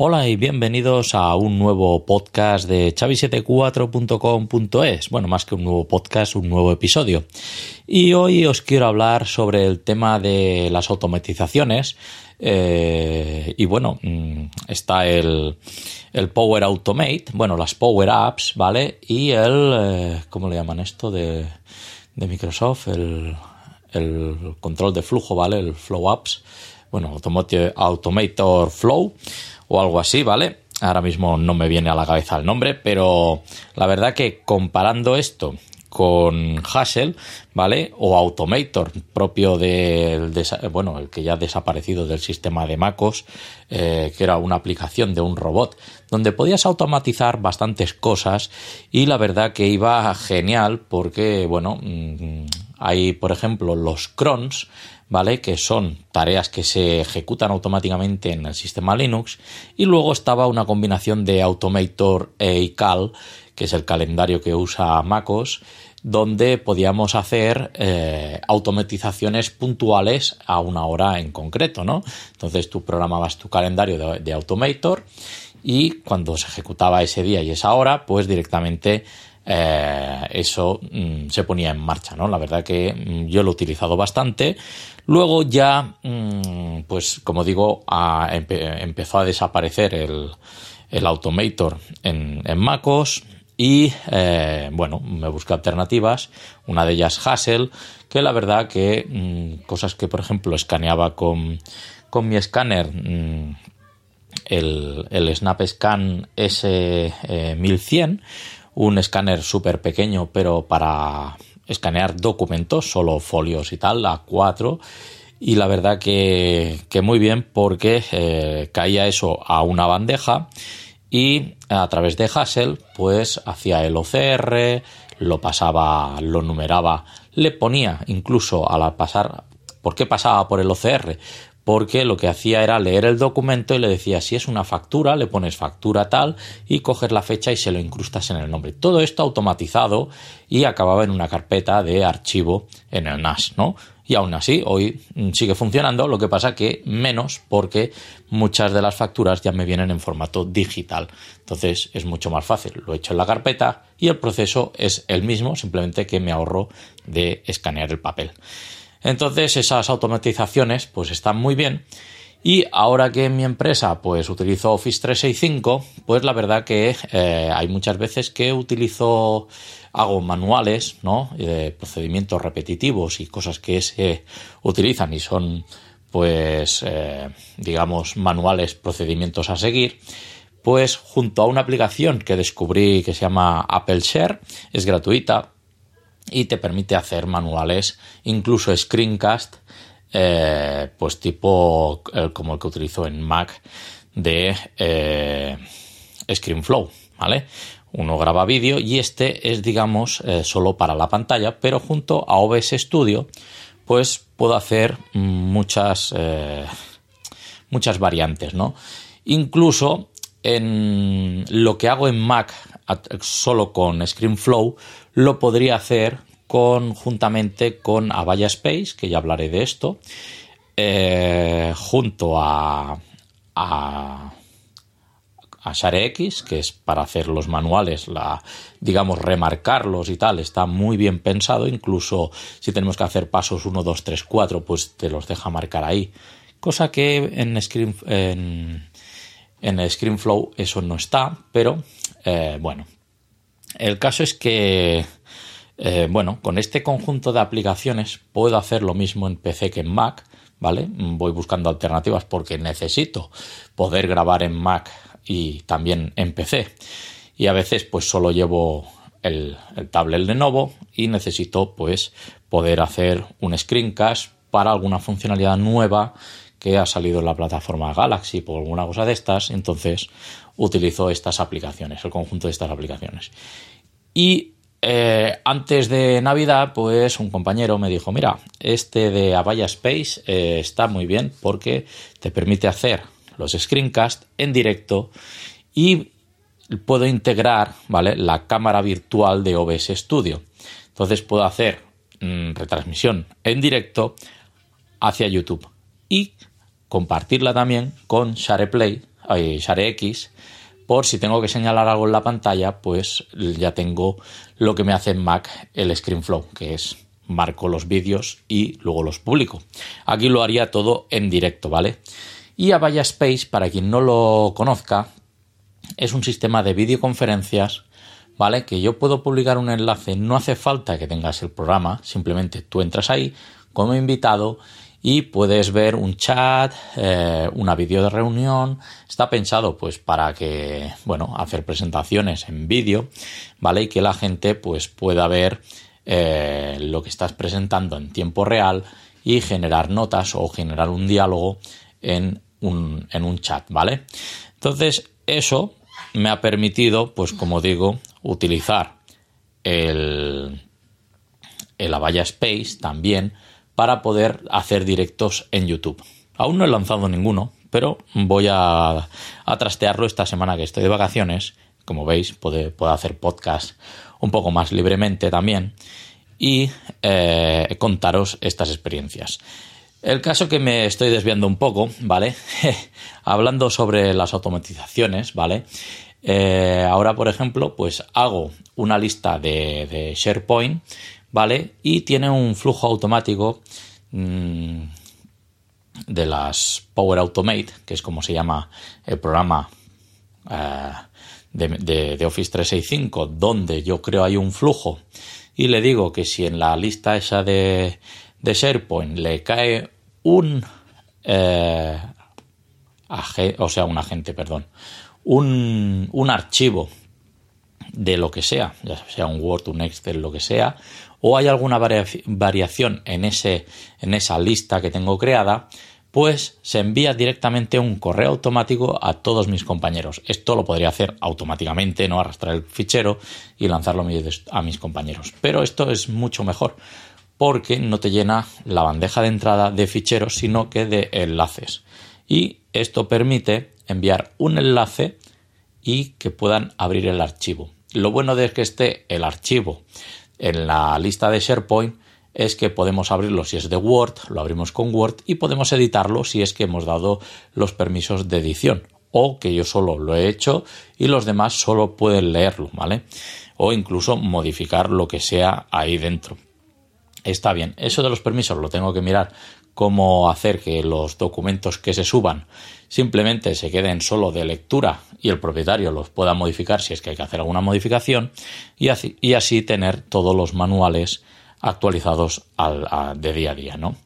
Hola y bienvenidos a un nuevo podcast de chavi74.com.es. Bueno, más que un nuevo podcast, un nuevo episodio. Y hoy os quiero hablar sobre el tema de las automatizaciones. Eh, y bueno, mm, está el, Power Automate, bueno, las Power Apps, ¿vale? Y el, eh, ¿cómo le llaman esto de, Microsoft? El, el control de flujo, ¿vale? El Flow Apps. Bueno, Automator Flow o algo así, ¿vale? Ahora mismo no me viene a la cabeza el nombre, pero la verdad que comparando esto con Hassel, ¿vale? O Automator, propio del, bueno, el que ya ha desaparecido del sistema de MacOS, eh, que era una aplicación de un robot, donde podías automatizar bastantes cosas y la verdad que iba genial porque, bueno, mm, hay, por ejemplo, los crons, ¿vale? Que son tareas que se ejecutan automáticamente en el sistema Linux. Y luego estaba una combinación de Automator e iCal, que es el calendario que usa MacOS, donde podíamos hacer eh, automatizaciones puntuales a una hora en concreto, ¿no? Entonces tú programabas tu calendario de Automator y cuando se ejecutaba ese día y esa hora, pues directamente eh, eso mm, se ponía en marcha, ¿no? La verdad que mm, yo lo he utilizado bastante. Luego ya, mm, pues como digo, empezó a desaparecer el, Automator en, MacOS y eh, bueno, me busqué alternativas, una de ellas Hassel, que la verdad que cosas que por ejemplo escaneaba con, mi escáner, el, el SnapScan S1100, un escáner súper pequeño, pero para escanear documentos, solo folios y tal, a 4. Y la verdad que, muy bien porque eh, caía eso a una bandeja y a través de Hassel pues hacía el OCR, lo pasaba, lo numeraba, le ponía incluso a la pasar, ¿por qué pasaba por el OCR? Porque lo que hacía era leer el documento y le decía si es una factura, le pones factura tal y coges la fecha y se lo incrustas en el nombre. Todo esto automatizado y acababa en una carpeta de archivo en el NAS, ¿no? Y aún así, hoy sigue funcionando, lo que pasa que menos porque muchas de las facturas ya me vienen en formato digital. Entonces es mucho más fácil. Lo he hecho en la carpeta y el proceso es el mismo, simplemente que me ahorro de escanear el papel. Entonces esas automatizaciones pues están muy bien. Y ahora que en mi empresa pues utilizo Office 365 pues la verdad que eh, hay muchas veces que utilizo hago manuales no procedimientos repetitivos y cosas que se utilizan y son pues eh, digamos manuales procedimientos a seguir. Pues junto a una aplicación que descubrí que se llama Apple Share es gratuita y te permite hacer manuales, incluso screencast, eh, pues tipo eh, como el que utilizo en Mac de eh, ScreenFlow, ¿vale? Uno graba vídeo y este es, digamos, solo para la pantalla, pero junto a OBS Studio, pues puedo hacer muchas, muchas variantes, ¿no? Incluso en lo que hago en Mac solo con ScreenFlow, lo podría hacer conjuntamente con Avaya Space, que ya hablaré de esto, eh, junto a, a, ShareX, que es para hacer los manuales, la, digamos, remarcarlos y tal, está muy bien pensado, incluso si tenemos que hacer pasos 1, 2, 3, 4, pues te los deja marcar ahí, cosa que en, Screen, en, en ScreenFlow eso no está, pero eh, bueno, el caso es que, eh, bueno, con este conjunto de aplicaciones puedo hacer lo mismo en PC que en Mac, ¿vale? Voy buscando alternativas porque necesito poder grabar en Mac y también en PC. Y a veces pues solo llevo el, el tablet Lenovo y necesito pues poder hacer un screencast para alguna funcionalidad nueva que ha salido en la plataforma Galaxy por alguna cosa de estas, entonces utilizo estas aplicaciones, el conjunto de estas aplicaciones. Y eh, antes de Navidad, pues un compañero me dijo, mira, este de Avaya Space eh, está muy bien porque te permite hacer los screencasts en directo y puedo integrar, ¿vale? La cámara virtual de OBS Studio. Entonces puedo hacer mm, retransmisión en directo hacia YouTube y compartirla también con SharePlay Share X, por si tengo que señalar algo en la pantalla, pues ya tengo lo que me hace en Mac el ScreenFlow, que es marco los vídeos y luego los publico. Aquí lo haría todo en directo, ¿vale? Y Avaya Space, para quien no lo conozca, es un sistema de videoconferencias, ¿vale? Que yo puedo publicar un enlace, no hace falta que tengas el programa, simplemente tú entras ahí como invitado y puedes ver un chat, eh, una vídeo de reunión. Está pensado pues para que, bueno, hacer presentaciones en vídeo, ¿vale? Y que la gente pues pueda ver eh, lo que estás presentando en tiempo real y generar notas o generar un diálogo en un, en un chat, ¿vale? Entonces, eso me ha permitido, pues como digo, utilizar el, el Avaya Space también para poder hacer directos en YouTube. Aún no he lanzado ninguno, pero voy a, trastearlo esta semana que estoy de vacaciones. Como veis, puedo, hacer podcast un poco más libremente también y eh, contaros estas experiencias. El caso que me estoy desviando un poco, ¿vale? Hablando sobre las automatizaciones, ¿vale? Eh, ahora, por ejemplo, pues hago una lista de SharePoint ¿vale? Y tiene un flujo automático mm, de las Power Automate, que es como se llama el programa eh, de, Office 365, donde yo creo hay un flujo y le digo que si en la lista esa de, de SharePoint le cae un eh, o sea, un agente, perdón, un, un archivo de lo que sea, ya sea un Word, un Excel, lo que sea, o hay alguna variación en, ese, en esa lista que tengo creada, pues se envía directamente un correo automático a todos mis compañeros. Esto lo podría hacer automáticamente, no arrastrar el fichero y lanzarlo a mis compañeros. Pero esto es mucho mejor porque no te llena la bandeja de entrada de ficheros, sino que de enlaces. Y esto permite enviar un enlace y que puedan abrir el archivo. Lo bueno de que esté el archivo en la lista de SharePoint es que podemos abrirlo si es de Word, lo abrimos con Word y podemos editarlo si es que hemos dado los permisos de edición o que yo solo lo he hecho y los demás solo pueden leerlo, ¿vale? O incluso modificar lo que sea ahí dentro. Está bien, eso de los permisos lo tengo que mirar cómo hacer que los documentos que se suban simplemente se queden solo de lectura y el propietario los pueda modificar si es que hay que hacer alguna modificación y así, tener todos los manuales actualizados al, de día a día, ¿no?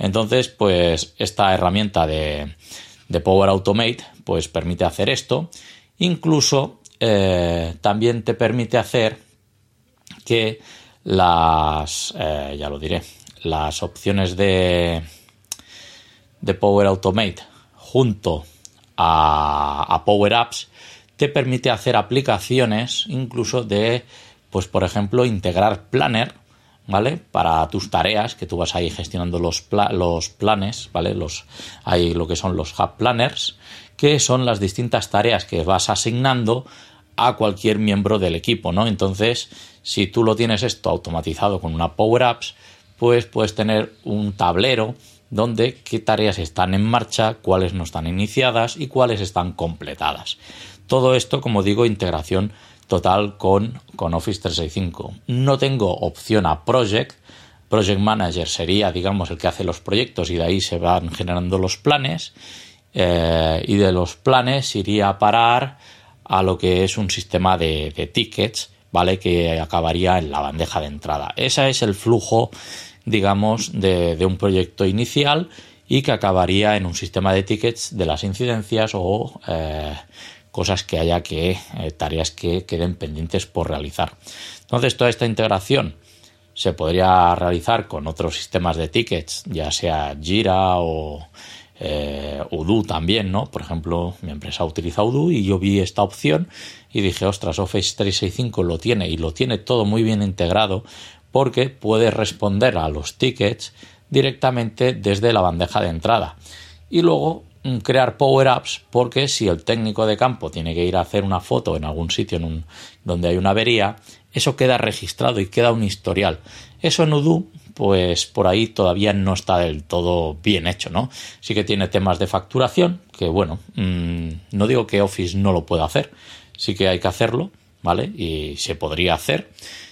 Entonces, pues esta herramienta de, Power Automate pues permite hacer esto. Incluso eh, también te permite hacer que las, eh, ya lo diré, las opciones de, de Power Automate junto a, Power Apps te permite hacer aplicaciones incluso de, pues por ejemplo, integrar Planner, ¿vale? Para tus tareas, que tú vas ahí gestionando los, los planes, ¿vale? Los, hay lo que son los Hub Planners, que son las distintas tareas que vas asignando a cualquier miembro del equipo, ¿no? Entonces, si tú lo tienes esto automatizado con una Power Apps, pues puedes tener un tablero donde qué tareas están en marcha, cuáles no están iniciadas y cuáles están completadas. Todo esto, como digo, integración total con, con Office 365. No tengo opción a Project. Project Manager sería, digamos, el que hace los proyectos y de ahí se van generando los planes. Eh, y de los planes iría a parar a lo que es un sistema de, tickets, ¿vale? Que acabaría en la bandeja de entrada. Ese es el flujo digamos, de, un proyecto inicial y que acabaría en un sistema de tickets de las incidencias o eh, cosas que haya que, eh, tareas que queden pendientes por realizar. Entonces, toda esta integración se podría realizar con otros sistemas de tickets, ya sea Jira o eh, también, ¿no? Por ejemplo, mi empresa utiliza Udo y yo vi esta opción y dije, ostras, Office 365 lo tiene y lo tiene todo muy bien integrado porque puede responder a los tickets directamente desde la bandeja de entrada. Y luego mm, crear power-ups porque si el técnico de campo tiene que ir a hacer una foto en algún sitio donde hay una avería, eso queda registrado y queda un historial. Eso en Udo pues por ahí todavía no está del todo bien hecho, ¿no? Sí que tiene temas de facturación, que bueno, mm, no digo que Office no lo pueda hacer, sí que hay que hacerlo, ¿vale? Y se podría hacer.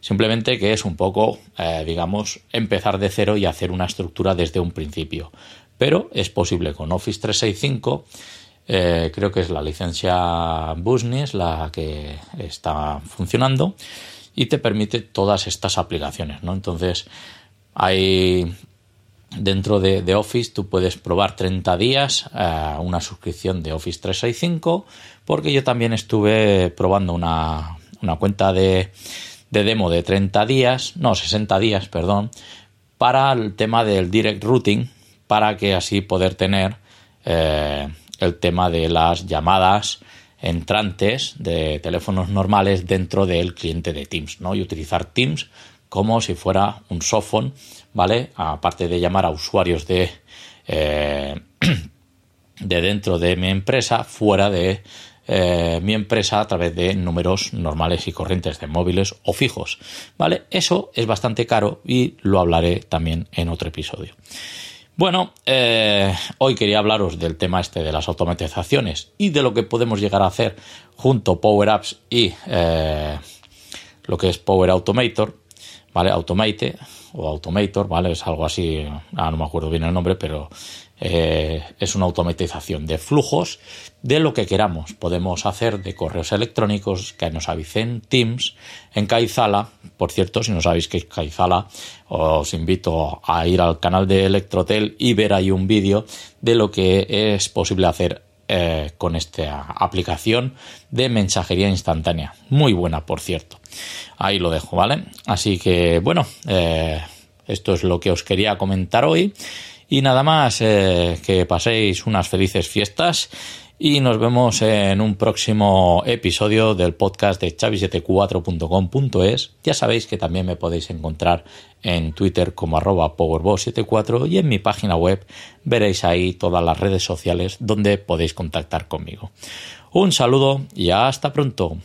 Simplemente que es un poco, eh, digamos, empezar de cero y hacer una estructura desde un principio. Pero es posible con Office 365 eh, creo que es la licencia Business la que está funcionando y te permite todas estas aplicaciones, ¿no? Entonces, hay dentro de, Office tú puedes probar 30 días eh, una suscripción de Office 365 porque yo también estuve probando una, cuenta de, demo de 30 días, no, 60 días, perdón, para el tema del direct routing para que así poder tener eh, el tema de las llamadas entrantes de teléfonos normales dentro del cliente de Teams, ¿no? Y utilizar Teams como si fuera un softphone, ¿vale? Aparte de llamar a usuarios de, eh, de dentro de mi empresa, fuera de eh, mi empresa a través de números normales y corrientes de móviles o fijos, ¿vale? Eso es bastante caro y lo hablaré también en otro episodio. Bueno, eh, hoy quería hablaros del tema este de las automatizaciones y de lo que podemos llegar a hacer junto Power Apps y lo que es Power Automator, ¿vale? Automate o Automator, ¿vale? Es algo así, ah, no me acuerdo bien el nombre, pero eh, es una automatización de flujos de lo que queramos. Podemos hacer de correos electrónicos que nos avisen Teams en Kaizala. Por cierto, si no sabéis qué es Kaizala, os invito a ir al canal de Electrotel y ver ahí un vídeo de lo que es posible hacer eh, con esta aplicación de mensajería instantánea. Muy buena, por cierto. Ahí lo dejo, ¿vale? Así que, bueno, eh, esto es lo que os quería comentar hoy. Y nada más, eh, que paséis unas felices fiestas y nos vemos en un próximo episodio del podcast de chavi74.com.es. Ya sabéis que también me podéis encontrar en Twitter como arroba powerboss74 y en mi página web veréis ahí todas las redes sociales donde podéis contactar conmigo. Un saludo y hasta pronto.